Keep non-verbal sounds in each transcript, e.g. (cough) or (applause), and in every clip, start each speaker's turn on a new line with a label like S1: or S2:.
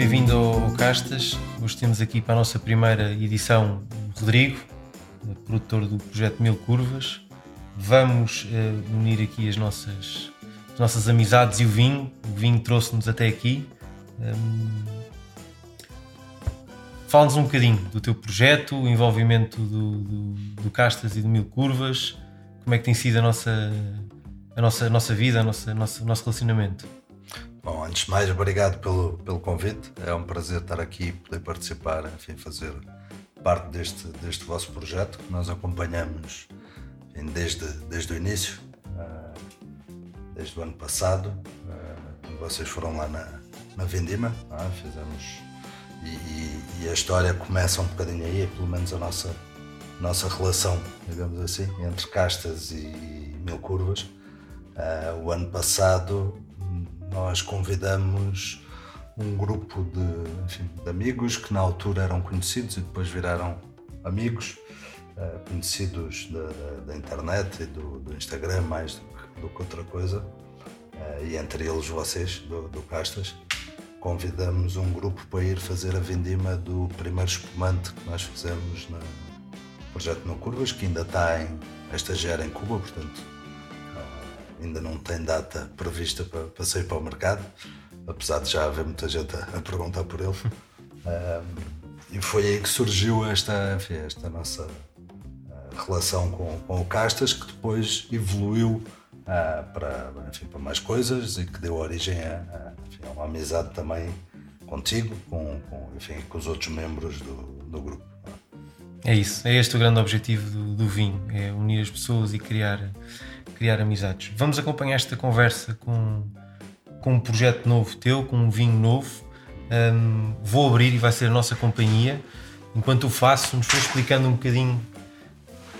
S1: bem-vindo ao Castas. Hoje temos aqui para a nossa primeira edição o Rodrigo, produtor do projeto Mil Curvas. Vamos uh, unir aqui as nossas, as nossas amizades e o vinho. O vinho trouxe-nos até aqui. Um, Fala-nos um bocadinho do teu projeto, o envolvimento do, do, do, Castas e do Mil Curvas, como é que tem sido a nossa, a nossa, a nossa vida, a nossa, a nossa, o nosso relacionamento.
S2: Bom, antes de mais, obrigado pelo, pelo convite. É um prazer estar aqui e poder participar, enfim, fazer parte deste, deste vosso projeto que nós acompanhamos enfim, desde, desde o início, uh, desde o ano passado, uh, quando vocês foram lá na, na Vindima, uh, fizemos e, e, e, a história começa um bocadinho aí, pelo menos a nossa, nossa relação, digamos assim, entre castas e mil curvas. Uh, o ano passado nós convidamos um grupo de, enfim, de, amigos que na altura eram conhecidos e depois viraram amigos, uh, conhecidos da, da, da, internet e do, do, Instagram mais do que, do que outra coisa, uh, e entre eles vocês, do, do Castas. Convidamos um grupo para ir fazer a vindima do primeiro espumante que nós fizemos no projeto No Curvas, que ainda está em estagiar em Cuba, portanto ainda não tem data prevista para, para sair para o mercado, apesar de já haver muita gente a, a perguntar por ele. (laughs) Ah, e foi aí que surgiu esta, enfim, esta nossa ah, relação com, com o Castas, que depois evoluiu uh, para, enfim, para mais coisas e que deu origem a, a, enfim, a uma amizade também contigo, com, com, enfim, com os outros membros do, do grupo.
S1: É isso, é este o grande objetivo do, do, vinho, é unir as pessoas e criar, criar amizades. Vamos acompanhar esta conversa com, com um projeto novo teu, com um vinho novo. Um, vou abrir e vai ser a nossa companhia. Enquanto o faço, nos for explicando um bocadinho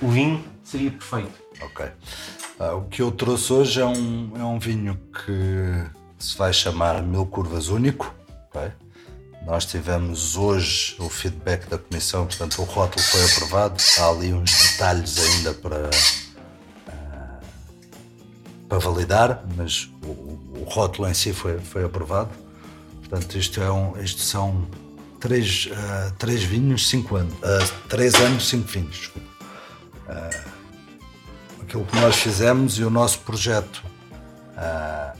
S1: o vinho, seria perfeito.
S2: Ok. Ah, o que eu trouxe hoje é um, é um vinho que se vai chamar Mil Curvas Único. Okay? Nós tivemos hoje o feedback da comissão, portanto o rótulo foi aprovado. Há ali uns detalhes ainda para, uh, para validar, mas o, o, rótulo em si foi, foi aprovado. Portanto, isto, é um, isto são três, uh, três vinhos, cinco anos. Uh, três anos, cinco vinhos, desculpa aquilo que nós fizemos e o nosso projeto uh,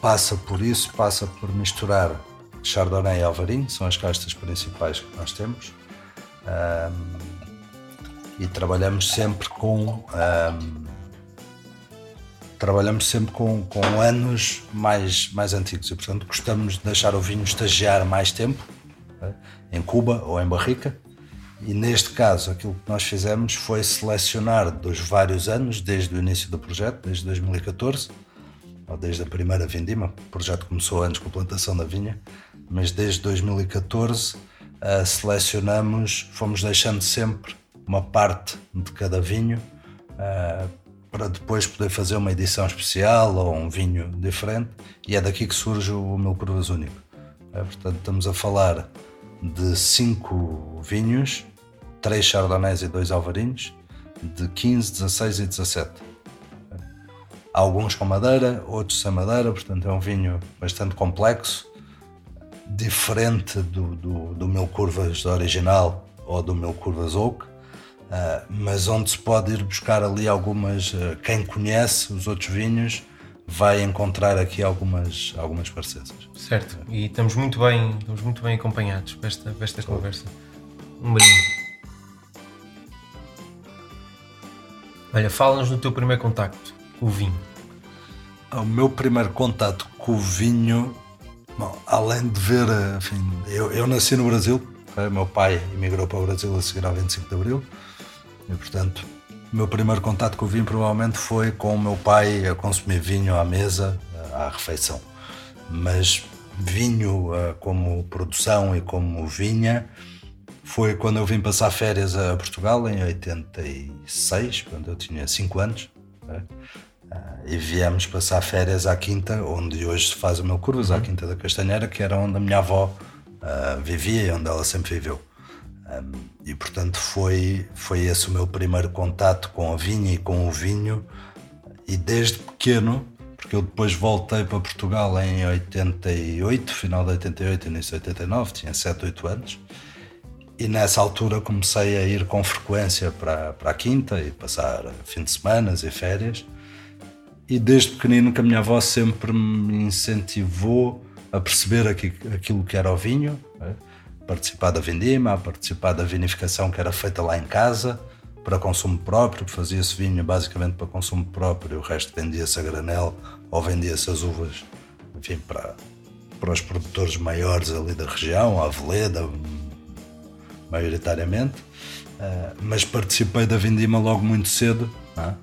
S2: passa por isso, passa por misturar Chardonnay e Alvarinho, são as castas principais que nós temos. E trabalhamos sempre com trabalhamos sempre com, com anos mais, mais antigos e portanto gostamos de deixar o vinho estagiar mais tempo okay? em Cuba ou em Barrica e neste caso, aquilo que nós fizemos foi selecionar dos vários anos, desde o início do projeto, desde 2014, ou desde a primeira vindima, o projeto começou antes com a plantação da vinha, mas desde 2014 uh, eh, selecionamos, fomos deixando sempre uma parte de cada vinho uh, para depois poder fazer uma edição especial ou um vinho diferente, e é daqui que surge o Mil Curvas Único. Uh, portanto, estamos a falar de cinco vinhos três chardonnays e dois alvarinhos, de 15, 16 e 17. Alguns com madeira, outros sem madeira, portanto é um vinho bastante complexo, diferente do, do, do meu Curvas original ou do meu Curvas Oak, uh, mas onde se pode ir buscar ali algumas. Uh, quem conhece os outros vinhos vai encontrar aqui algumas, algumas parecenças.
S1: Certo, e estamos muito bem, estamos muito bem acompanhados para esta, para esta conversa. Um brinde. Olha, fala-nos do teu primeiro contacto com o vinho.
S2: O meu primeiro contato com o vinho, bom, além de ver, enfim, eu, eu nasci no Brasil, meu pai emigrou para o Brasil a seguir ao 25 de Abril, e portanto, o meu primeiro contato com o vinho provavelmente foi com o meu pai a consumir vinho à mesa, à refeição. Mas vinho eh, como produção e como vinha, foi quando eu vim passar férias a Portugal, em 86, quando eu tinha 5 anos. Né? E viemos passar férias à Quinta, onde hoje se faz o meu curvas, à uhum. Quinta da Castanheira, que era onde a minha avó uh, vivia e onde ela sempre viveu. E portanto foi, foi esse o meu primeiro contato com a vinha e com o vinho. E desde pequeno, porque eu depois voltei para Portugal em 88, final de 88, início de 89, tinha 7, 8 anos. E nessa altura comecei a ir com frequência para, para a quinta e passar fim de semana e férias. E desde pequenino que a minha avó sempre me incentivou a perceber aquilo que era o vinho, né? Participar da vindima, participar da vinificação que era feita lá em casa, para consumo próprio, fazia-se vinho basicamente para consumo próprio, o resto vendia-se a granel ou vendia-se as uvas, enfim, para, para os produtores maiores ali da região, a Aveleda, maioritariamente. Uh, mas participei da vindima logo muito cedo, não, é?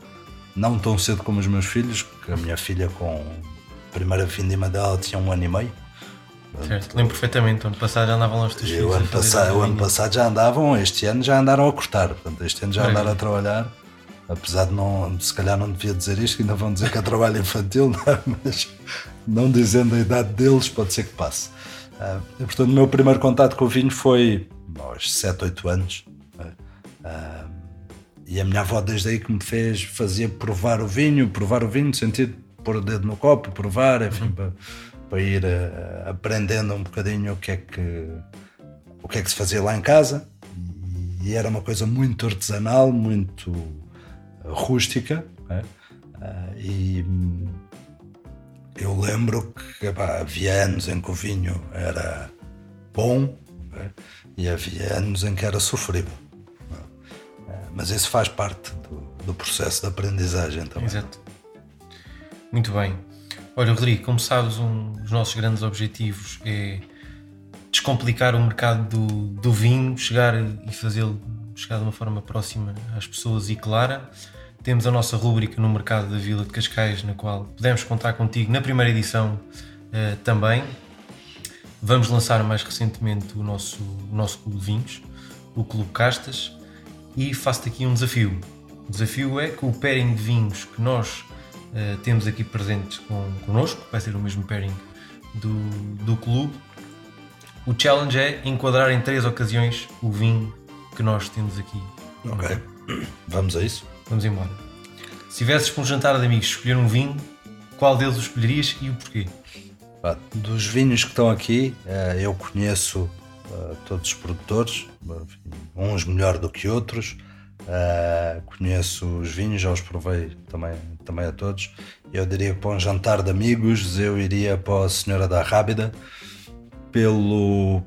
S2: não tão cedo como os meus filhos, porque a minha filha com a primeira vindima dela tinha um ano e meio.
S1: Certo, lembro perfeitamente. O ano passado já andavam lá os teus filhos.
S2: O ano, passado, o ano passado já andavam, este ano já andaram a cortar. Portanto, este ano já andaram a trabalhar. Apesar de não, se calhar não devia dizer isto, ainda vão dizer que é trabalho infantil, (laughs) não, é? mas não dizendo a idade deles, pode ser que passe. Uh, e, portanto, o meu primeiro contato com o vinho foi aos 7, 8 anos. Uh, e a minha avó, desde aí, que me fez, fazia provar o vinho, provar o vinho, no sentido de pôr o dedo no copo, provar, enfim, uhum. para para ir uh, aprendendo um bocadinho o que é que o que é que se fazia lá em casa e era uma coisa muito artesanal, muito rústica né? uh, e eu lembro que havia anos em que o vinho era bom né? e havia anos em que era sofrível. Uh, mas isso faz parte do, do processo de aprendizagem também.
S1: Exato. Muito bem. Olha, Rodrigo, como sabes, um dos nossos grandes objetivos é descomplicar o mercado do, do vinho, chegar e fazê-lo chegar de uma forma próxima às pessoas e clara. Temos a nossa rúbrica no mercado da Vila de Cascais, na qual podemos contar contigo na primeira edição uh, também. Vamos lançar mais recentemente o nosso, o nosso clube de vinhos, o Clube Castas, e faço-te aqui um desafio. O desafio é que o pairing de vinhos que nós uh, temos aqui presentes com, connosco, vai ser o mesmo pairing do, do clube. O challenge é enquadrar em três ocasiões o vinho que nós temos aqui.
S2: Ok, (clears throat) vamos a isso?
S1: Vamos embora. Se tivesses para um jantar de amigos escolher um vinho, qual deles o escolherias e o porquê?
S2: Dos vinhos que estão aqui, eh, eu conheço eh, todos os produtores, uns melhor do que outros. Uh, conheço os vinhos, já os provei também, também a todos. Eu diria que para um jantar de amigos eu iria para a Senhora da Rábida pelo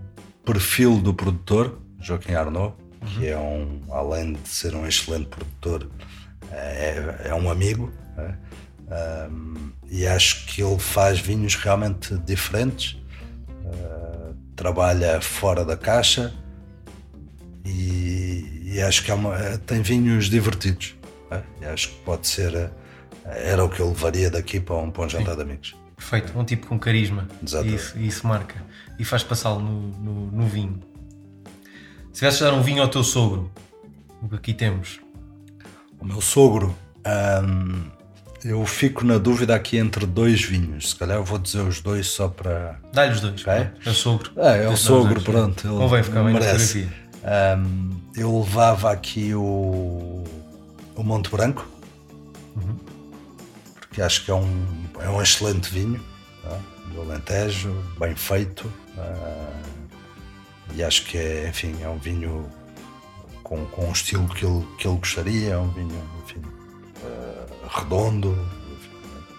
S2: perfil do produtor, Joaquim Arnaud, uhum. que é um, além de ser um excelente produtor, é, é um amigo. É? Um, e acho que ele faz vinhos realmente diferentes, uh, trabalha fora da caixa e e acho que é uma, tem vinhos divertidos. É? E acho que pode ser. Era o que eu levaria daqui para um, para um jantar Sim. de amigos.
S1: Perfeito, um tipo com carisma. Exato. E isso, isso marca. E faz passá-lo no, no, no, vinho. Se tivesse dar um vinho ao teu sogro, o que aqui temos?
S2: O meu sogro, hum, eu fico na dúvida aqui entre dois vinhos. Se calhar eu vou dizer os dois só para.
S1: Dá-lhe os dois. Okay? É o sogro.
S2: É, é o sogro, pronto. Ele
S1: Convém ficar bem merece. na fotografia.
S2: Um, eu levava aqui o, o Monte Branco, uhum. porque acho que é um, é um excelente vinho tá? do Alentejo, bem feito. Uh, e acho que é, enfim, é um vinho com, com um estilo que ele, que ele gostaria, é um vinho, enfim, uh, redondo,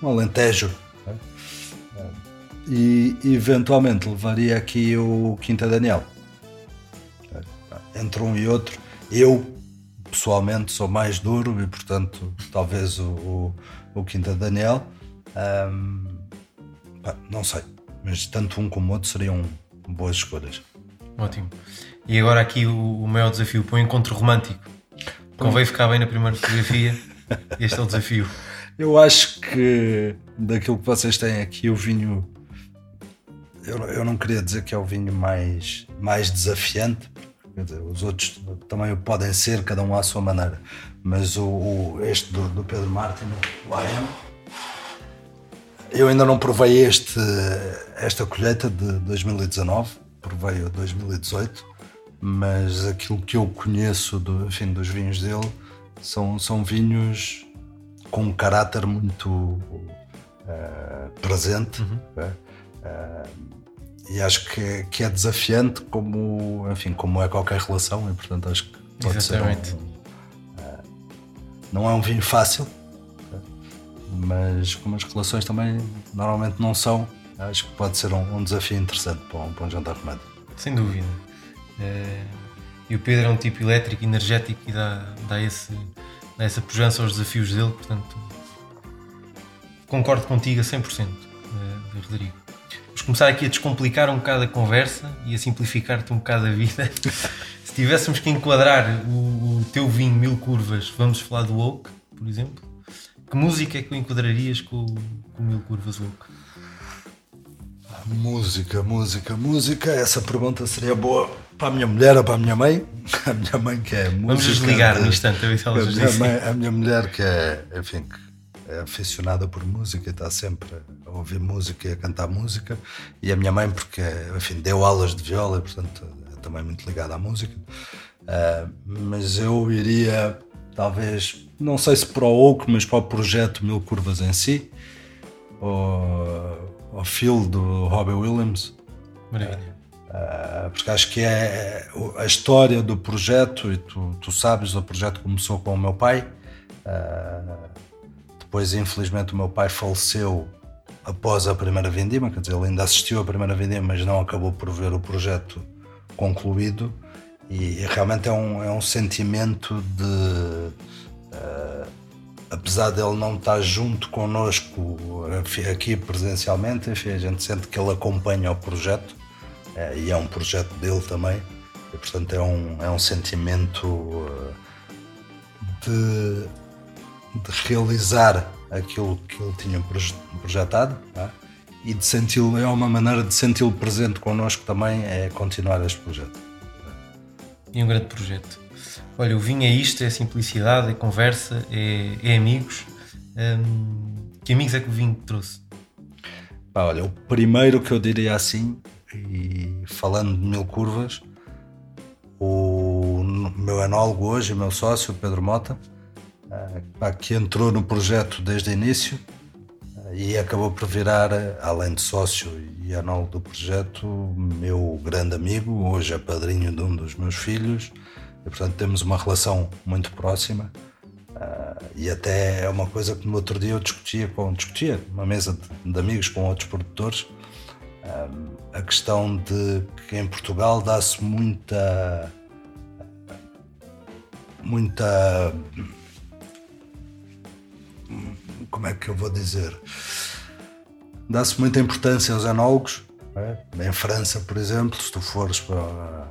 S2: um Alentejo. Tá? Uh, e eventualmente levaria aqui o Quinta Daniel entre um e outro. Eu, pessoalmente, sou mais duro e, portanto, talvez o, o, o Quinta Daniel. Um, pá, não sei, mas tanto um como o outro seriam boas escolhas.
S1: Ótimo. E agora aqui o, o maior desafio para o encontro romântico. Convém ficar bem na primeira fotografia. (laughs) Este é o desafio.
S2: Eu acho que daquilo que vocês têm aqui, o vinho. Eu, eu não queria dizer que é o vinho mais, mais desafiante, dizer, os outros também podem ser, cada um à sua maneira. Mas o, o este do, do, Pedro Martin, o AM, eu ainda não provei este, esta colheita de 2019, provei o 2018, mas aquilo que eu conheço do, enfim, dos vinhos dele são, são vinhos com um caráter muito, uh, presente. Uhum. Uh, e acho que, que é desafiante como, enfim, como é qualquer relação e portanto acho que pode Exatamente. ser um, uh, não é um vinho fácil mas como as relações também normalmente não são acho que pode ser um, um desafio interessante para um, para um jantar romântico.
S1: Sem dúvida. É, e o Pedro é um tipo elétrico, energético e dá, dá, esse, dá essa pujança aos desafios dele portanto concordo contigo a 100% eh, Rodrigo começar aqui a descomplicar um bocado a conversa e a simplificar-te um bocado a vida. (laughs) Se tivéssemos que enquadrar o, o, teu vinho Mil Curvas, vamos falar do Oak, por exemplo. Que música é que tu enquadrarias com, com Mil Curvas Oak?
S2: Música, música, música. Essa pergunta seria boa para a minha mulher ou para a minha mãe. (laughs) A minha mãe que é música.
S1: Vamos desligar no instante, a ver se
S2: ela a minha, mãe, a minha mulher que é, enfim, que é aficionada por música e está sempre a ouvir música e a cantar música. E a minha mãe, porque enfim, deu aulas de viola e, portanto, é também muito ligada à música. Uh, mas eu iria, talvez, não sei se para o Oak, mas para o projeto Mil Curvas em si, ou ao Phil do Robbie Williams.
S1: Maravilha.
S2: Uh, porque acho que é a história do projeto, e tu, tu sabes, o projeto começou com o meu pai. Uh, depois, infelizmente, o meu pai faleceu após a primeira vindima, quer dizer, ele ainda assistiu à primeira vindima, mas não acabou por ver o projeto concluído. E, realmente é um, é um sentimento de. Uh, apesar dele não estar junto connosco aqui presencialmente, enfim, a gente sente que ele acompanha o projeto uh, e é um projeto dele também. E, portanto, é um, é um sentimento uh, de de realizar aquilo que ele tinha projetado tá? e de senti-lo, é uma maneira de senti-lo presente connosco também, é continuar este projeto.
S1: E um grande projeto. Olha, o vinho é isto, é simplicidade, é conversa, é, é amigos. Hum, que amigos é que o vinho trouxe?
S2: Pá, olha, o primeiro que eu diria assim, e falando de mil curvas, o meu enólogo hoje, o meu sócio, Pedro Mota, que entrou no projeto desde o início e acabou por virar, além de sócio e anólogo do projeto, meu grande amigo, hoje é padrinho de um dos meus filhos, e portanto temos uma relação muito próxima. e até é uma coisa que no outro dia eu discutia com discutia uma mesa de, de amigos com outros produtores a questão de que em Portugal dá-se muita muita como é que eu vou dizer? Dá-se muita importância aos enólogos. É? Em França, por exemplo, se tu fores para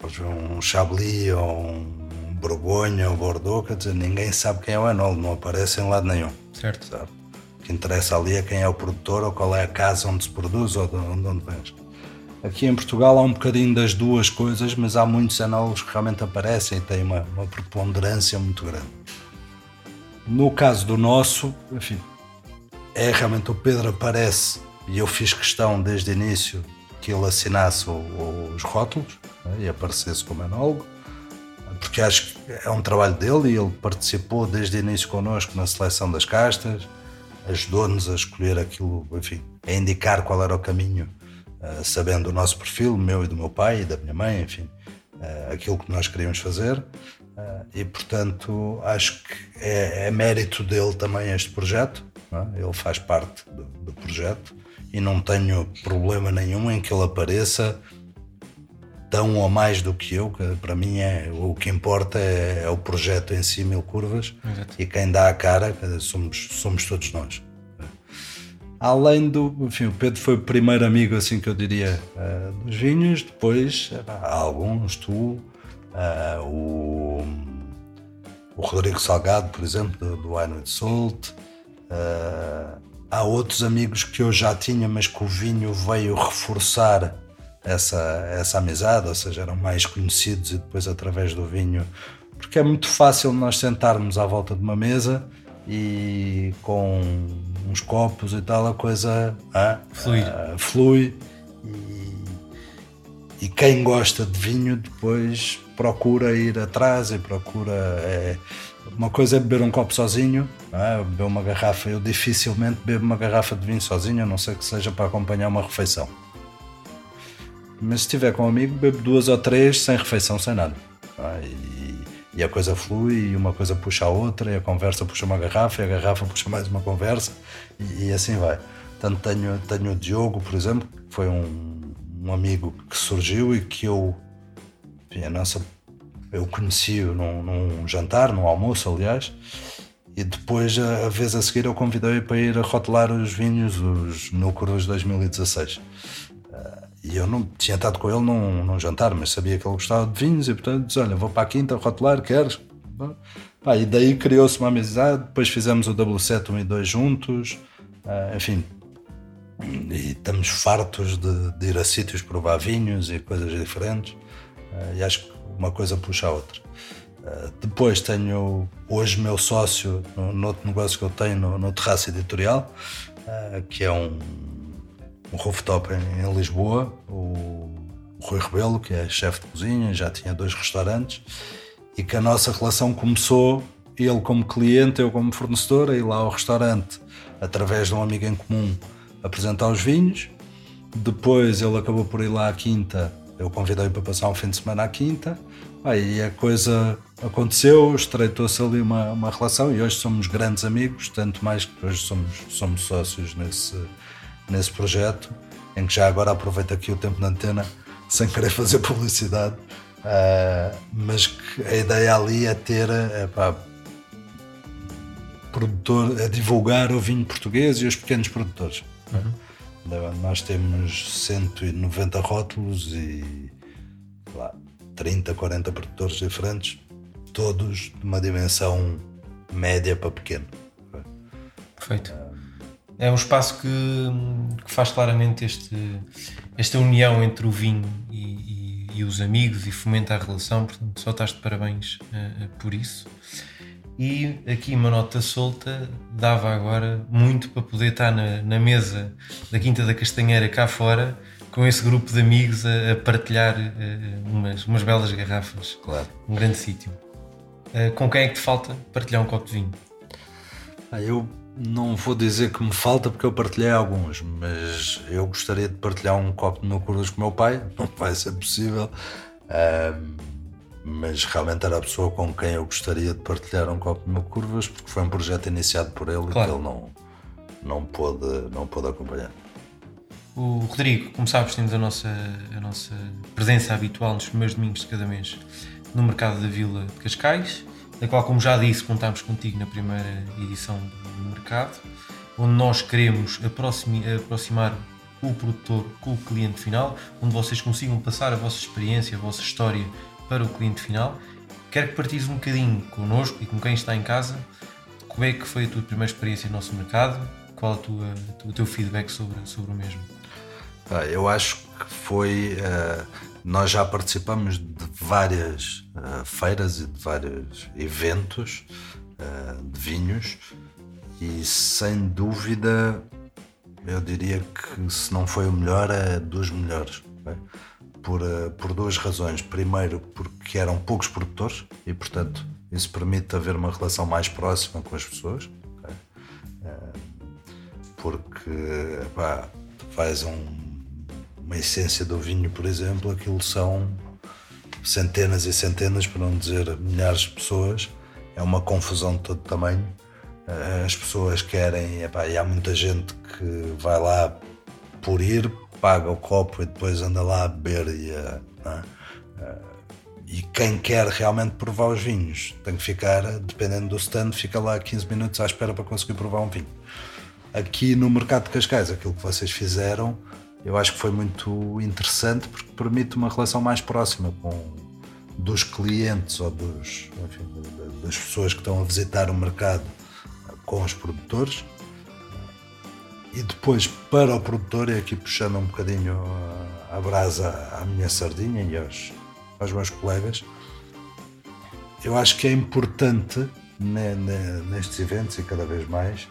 S2: fores um Chablis ou um Borgonha ou Bordeaux, quer dizer, ninguém sabe quem é o enólogo, não aparece em lado nenhum.
S1: Certo. Sabe?
S2: O que interessa ali é quem é o produtor ou qual é a casa onde se produz ou de onde, onde vens. Aqui em Portugal há um bocadinho das duas coisas, mas há muitos enólogos que realmente aparecem e têm uma, uma preponderância muito grande. No caso do nosso, enfim, é realmente o Pedro aparece e eu fiz questão desde o início que ele assinasse os rótulos né, e aparecesse como enólogo, porque acho que é um trabalho dele e ele participou desde o início connosco na seleção das castas, ajudou-nos a escolher aquilo, enfim, a indicar qual era o caminho, eh, sabendo o nosso perfil, meu e do meu pai e da minha mãe, enfim, eh, aquilo que nós queríamos fazer. Uh, e portanto acho que é, é, mérito dele também este projeto, é? ele faz parte do, do, projeto e não tenho problema nenhum em que ele apareça tão ou mais do que eu, que para mim é o que importa é, é o projeto em si, mil curvas, Exato. e quem dá a cara somos, somos todos nós. Além do, enfim, o Pedro foi o primeiro amigo, assim que eu diria, uh, dos vinhos, depois há alguns, tu, Uh, o, o, Rodrigo Salgado, por exemplo, do, do Wine Salt. Uh, há outros amigos que eu já tinha, mas que o vinho veio reforçar essa, essa amizade, ou seja, eram mais conhecidos e depois através do vinho. Porque é muito fácil nós sentarmos à volta de uma mesa e com uns copos e tal a coisa ah,
S1: flui.
S2: Ah, flui e, e, quem gosta de vinho depois procura ir atrás e procura. É, uma coisa é beber um copo sozinho, é? beber uma garrafa. Eu dificilmente bebo uma garrafa de vinho sozinho, a não ser que seja para acompanhar uma refeição. Mas se estiver com um amigo, bebo duas ou três sem refeição, sem nada. É? E, e, a coisa flui, e uma coisa puxa a outra, e a conversa puxa uma garrafa, e a garrafa puxa mais uma conversa, e, e assim vai. Portanto, tenho, tenho o Diogo, por exemplo, que foi um, um amigo que surgiu e que eu, a nossa eu conheci-o num, num, jantar, num almoço, aliás, e depois, a, a vez a seguir, eu convidei-o para ir a rotelar os vinhos, os Núcuros 2016. Uh, e eu não tinha estado com ele num, num, jantar, mas sabia que ele gostava de vinhos e, portanto, disse: Olha, vou para a quinta rotelar, queres? Pá, e daí criou-se uma amizade. Depois fizemos o W7 1 e 2 juntos, uh, enfim. E estamos fartos de, de, ir a sítios provar vinhos e coisas diferentes. Uh, e acho que uma coisa puxa a outra. Uh, depois tenho hoje meu sócio no, no, outro negócio que eu tenho no, no Terraço Editorial, uh, que é um, um rooftop em, em Lisboa, o, o Rui Rebelo, que é chefe de cozinha, já tinha dois restaurantes, e que a nossa relação começou, ele como cliente, eu como fornecedor, a ir lá ao restaurante, através de um amigo em comum, apresentar os vinhos. Depois ele acabou por ir lá à quinta eu convidei para passar um fim de semana à quinta, aí a coisa aconteceu, estreitou-se ali uma, uma relação e hoje somos grandes amigos, tanto mais que hoje somos, somos sócios nesse, nesse projeto, em que já agora aproveito aqui o tempo na antena, sem querer fazer publicidade, uh, mas que a ideia ali é ter, é, pá, produtor, é divulgar o vinho português e os pequenos produtores. Uhum. Nós temos 190 rótulos e lá, 30, 40 produtores diferentes, todos de uma dimensão média para pequeno.
S1: Perfeito. É um espaço que, que faz claramente este, esta união entre o vinho e, e, e, os amigos e fomenta a relação, portanto, só estás de parabéns uh, por isso. E aqui uma nota solta dava agora muito para poder estar na, na mesa da Quinta da Castanheira cá fora com esse grupo de amigos a, a partilhar uh, umas, umas belas garrafas.
S2: Claro.
S1: Um grande sítio. Uh, com quem é que te falta partilhar um copo de vinho?
S2: Ah, eu não vou dizer que me falta porque eu partilhei alguns, mas eu gostaria de partilhar um copo de meu com o meu pai, não vai ser possível. Uh, mas realmente era a pessoa com quem eu gostaria de partilhar um copo de meu curvas, porque foi um projeto iniciado por ele claro. e que ele não, não, pôde, não pôde acompanhar.
S1: O Rodrigo, como sabes, temos a nossa, a nossa presença habitual nos primeiros domingos de cada mês no mercado da Vila de Cascais, da qual, como já disse, contámos contigo na primeira edição do mercado, onde nós queremos aproximar o produtor com o cliente final, onde vocês consigam passar a vossa experiência, a vossa história para o cliente final. Quero que partilhes um bocadinho connosco e com quem está em casa como é que foi a tua primeira experiência no nosso mercado, qual tua, o teu feedback sobre, sobre o mesmo.
S2: Eu acho que foi. Uh, nós já participamos de várias uh, feiras e de vários eventos uh, de vinhos e sem dúvida eu diria que se não foi o melhor é dos melhores por, eh, por duas razões. Primeiro, porque eram poucos produtores e, portanto, isso permite haver uma relação mais próxima com as pessoas. Okay? Eh, porque, pá, faz um, uma essência do vinho, por exemplo, aquilo são centenas e centenas, para não dizer milhares de pessoas. É uma confusão de todo tamanho. Eh, as pessoas querem, epá, e há muita gente que vai lá por ir, paga o copo e depois anda lá a beber e a, é? e quem quer realmente provar os vinhos tem que ficar, dependendo do stand, fica lá 15 minutos à espera para conseguir provar um vinho. Aqui no mercado de Cascais, aquilo que vocês fizeram, eu acho que foi muito interessante porque permite uma relação mais próxima com dos clientes ou dos, enfim, das pessoas que estão a visitar o mercado com os produtores e depois para o produtor, e aqui puxando um bocadinho a, brasa à minha sardinha e aos, aos meus colegas, eu acho que é importante nestes eventos e cada vez mais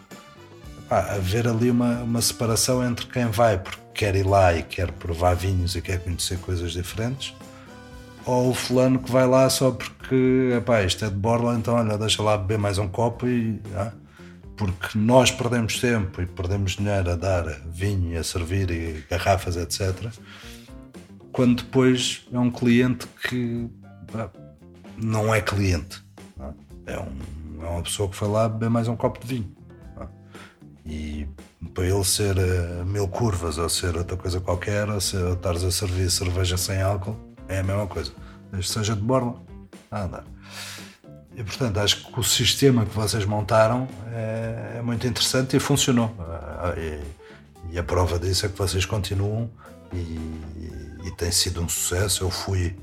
S2: pá, haver ali uma, uma separação entre quem vai porque quer ir lá e quer provar vinhos e quer conhecer coisas diferentes ou o fulano que vai lá só porque epá, isto é de borla, então olha, deixa lá beber mais um copo e. Ah, porque nós perdemos tempo e perdemos dinheiro a dar vinho, a servir e garrafas, etc. Quando depois é um cliente que não é cliente, ah, é, um, é uma pessoa que foi lá beber mais um copo de vinho. Ah, e para ele ser uh, mil curvas ou ser outra coisa qualquer, ou, ou estares a servir cerveja sem álcool, é a mesma coisa. Seja de borla, a andar. E portanto, acho que o sistema que vocês montaram é, é muito interessante e funcionou. Ah, e, e, a prova disso é que vocês continuam e, e, tem sido um sucesso. Eu fui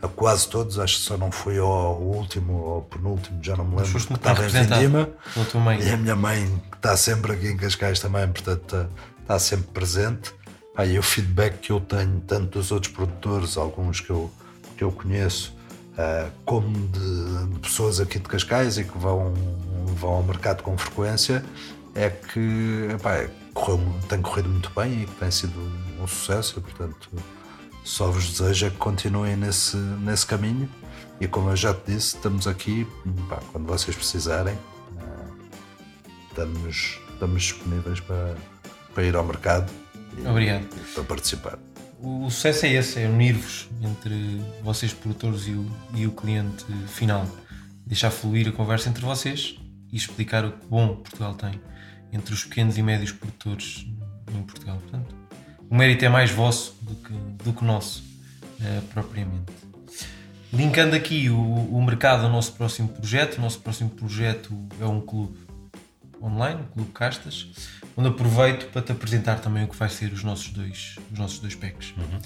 S2: a quase todos, acho que só não fui ao último ou penúltimo, já não me lembro, que estava em Vindima. E a minha mãe, que está sempre aqui em Cascais também, portanto está, está sempre presente. Aí o feedback que eu tenho, tanto dos outros produtores, alguns que eu, que eu conheço, uh, como de, de, pessoas aqui de Cascais e que vão, vão ao mercado com frequência, é que epá, correu, tem corrido muito bem e que tem sido um sucesso. E, portanto, só vos desejo é que continuem nesse, nesse caminho. E como eu já te disse, estamos aqui pá, quando vocês precisarem. Uh, estamos, estamos disponíveis para, para ir ao mercado
S1: e, Obrigado.
S2: para participar.
S1: O, sucesso é esse, é unir-vos entre vocês produtores e o, e o cliente final. Deixar fluir a conversa entre vocês e explicar o que bom Portugal tem entre os pequenos e médios produtores em Portugal. Portanto, o mérito é mais vosso do que, do que nosso, uh, propriamente. Linkando aqui o, o mercado ao nosso próximo projeto, o nosso próximo projeto é um clube online, o Clube Castas, onde aproveito para te apresentar também o que vai ser os nossos dois, os nossos dois packs. Uhum.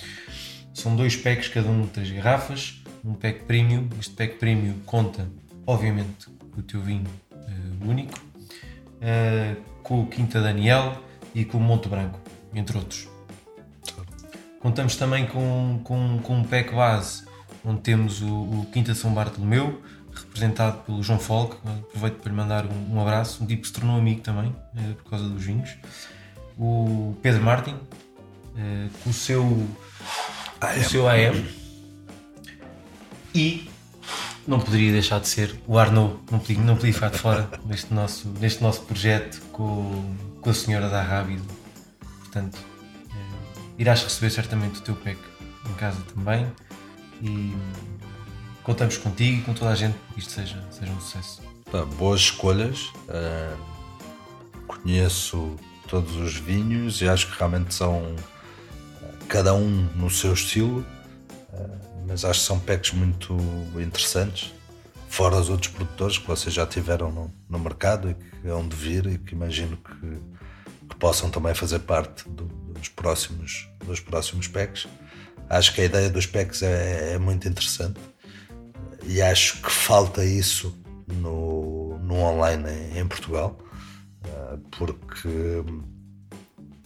S1: São dois packs, cada um de três garrafas, um pack premium. Este pack premium conta, obviamente, com o teu vinho uh, único, uh, com o Quinta Daniel e com o Monte Branco, entre outros. Contamos também com, com, com um pack base, onde temos o, o Quinta São Bartolomeu, representado pelo João Folk. Aproveito para lhe mandar um, um abraço, um tipo que se tornou amigo também, eh, por causa dos vinhos. O Pedro Martin, eh, com o seu, AM. o seu AM. E não poderia deixar de ser o Arnaud, não podia, não podia ficar de fora (laughs) neste nosso, neste nosso projeto com, com a senhora da Rábida. Portanto, eh, irás receber certamente o teu PEC em casa também. E contamos contigo e com toda a gente que isto seja, seja um sucesso.
S2: Tá, boas escolhas. Uh, conheço todos os vinhos e acho que realmente são cada um no seu estilo, uh, mas acho que são packs muito interessantes, fora os outros produtores que vocês já tiveram no, no mercado e que hão de vir e que imagino que, que possam também fazer parte do, dos, próximos, dos próximos packs. Acho que a ideia dos packs é, é muito interessante e acho que falta isso no, no online em, Portugal, eh, porque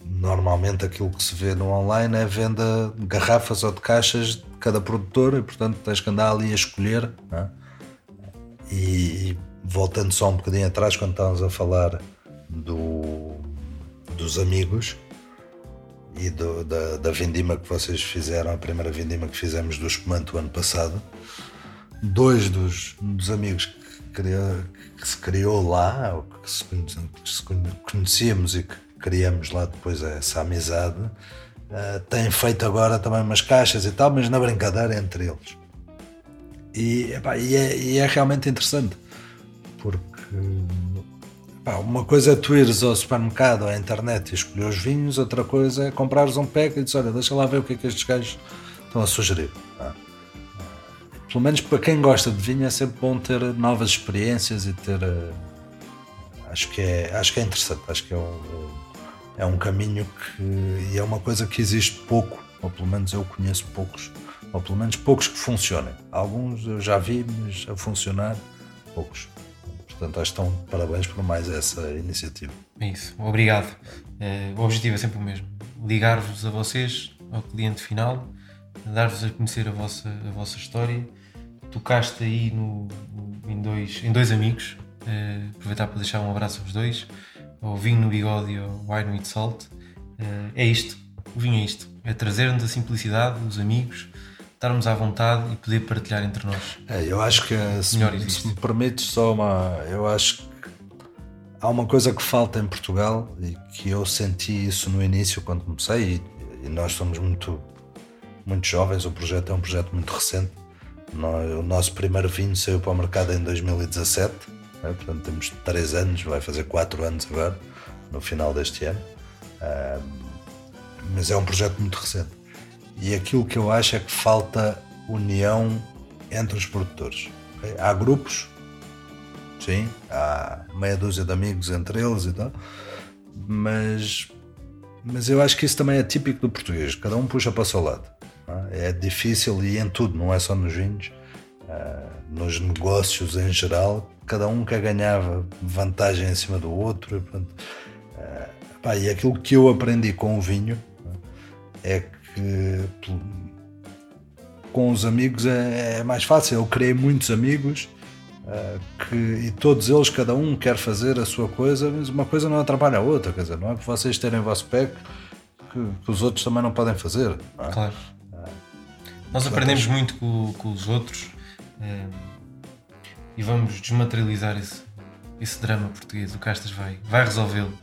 S2: normalmente aquilo que se vê no online é venda de garrafas ou de caixas de cada produtor e portanto tens que andar ali a escolher. É? E voltando só um bocadinho atrás, quando estávamos a falar do, dos amigos e do, da, da vindima que vocês fizeram, a primeira vindima que fizemos do espumante o ano passado, dois dos, dos amigos que, criou, que, se criou lá, ou que se, conhecíamos e que criamos lá depois essa amizade, uh, têm feito agora também umas caixas e tal, mas na brincadeira entre eles. E, epá, e, é, e é, realmente interessante, porque epá, uma coisa é tu ires ao supermercado ou à internet e escolher os vinhos, outra coisa é comprares um pack e dizer: Olha, deixa lá ver o que é que estes gajos estão a sugerir. Pelo menos para quem gosta de vinho, é sempre bom ter novas experiências e ter. Uh, acho, que é, acho que é interessante, acho que é um, é um caminho que. e é uma coisa que existe pouco, ou pelo menos eu conheço poucos, ou pelo menos poucos que funcionem. Alguns eu já vi, mas a funcionar, poucos. Portanto, acho que estão parabéns por mais essa iniciativa.
S1: É isso, obrigado. Uh, o objetivo é sempre o mesmo: ligar-vos a vocês, ao cliente final, dar-vos a conhecer a vossa, a vossa história tocaste aí no, no, em, dois, em dois amigos. Uh, aproveitar para deixar um abraço aos dois, ao vinho no bigode e ao wine with salt. Uh, é isto, o vinho é isto, é trazer-nos a simplicidade, os amigos, estarmos à vontade e poder partilhar entre nós.
S2: É, eu acho que se, se, me permites só uma. Eu acho que há uma coisa que falta em Portugal e que eu senti isso no início quando comecei e, e nós somos muito muito jovens, o projeto é um projeto muito recente. O nosso primeiro vinho saiu para o mercado em 2017, né? portanto temos 3 anos, vai fazer 4 anos agora, no final deste ano. mas é um projeto muito recente. E aquilo que eu acho é que falta união entre os produtores. Okay? Há grupos, sim, há meia dúzia de amigos entre eles e tal, mas, mas eu acho que isso também é típico do português, cada um puxa para o seu lado. É difícil e em tudo, não é só nos vinhos, uh, nos negócios em geral, cada um quer ganhar vantagem em cima do outro. E, uh, pá, e aquilo que eu aprendi com o vinho é que com os amigos é, é mais fácil. Eu criei muitos amigos que, e todos eles, cada um quer fazer a sua coisa, mas uma coisa não atrapalha a outra. Quer dizer, não é por vocês terem o vosso pé que, que, os outros também não podem fazer. Não
S1: é? Claro. Nós aprendemos muito com, com os outros é, e vamos desmaterializar esse, esse drama português. O Castas vai, vai resolvê-lo,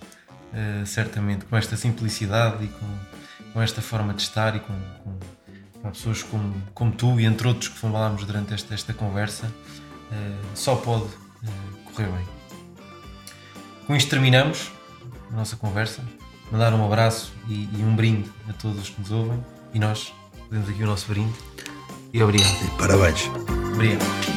S1: é, certamente, com esta simplicidade e com, com esta forma de estar e com, com, com pessoas como, como tu e entre outros que falámos durante esta, esta conversa. É, só pode correr bem. Com isto terminamos a nossa conversa. Mandar um abraço e, e um brinde a todos os que nos ouvem e nós Fazemos aqui o nosso brinde. E obrigado.
S2: E parabéns.
S1: Obrigado.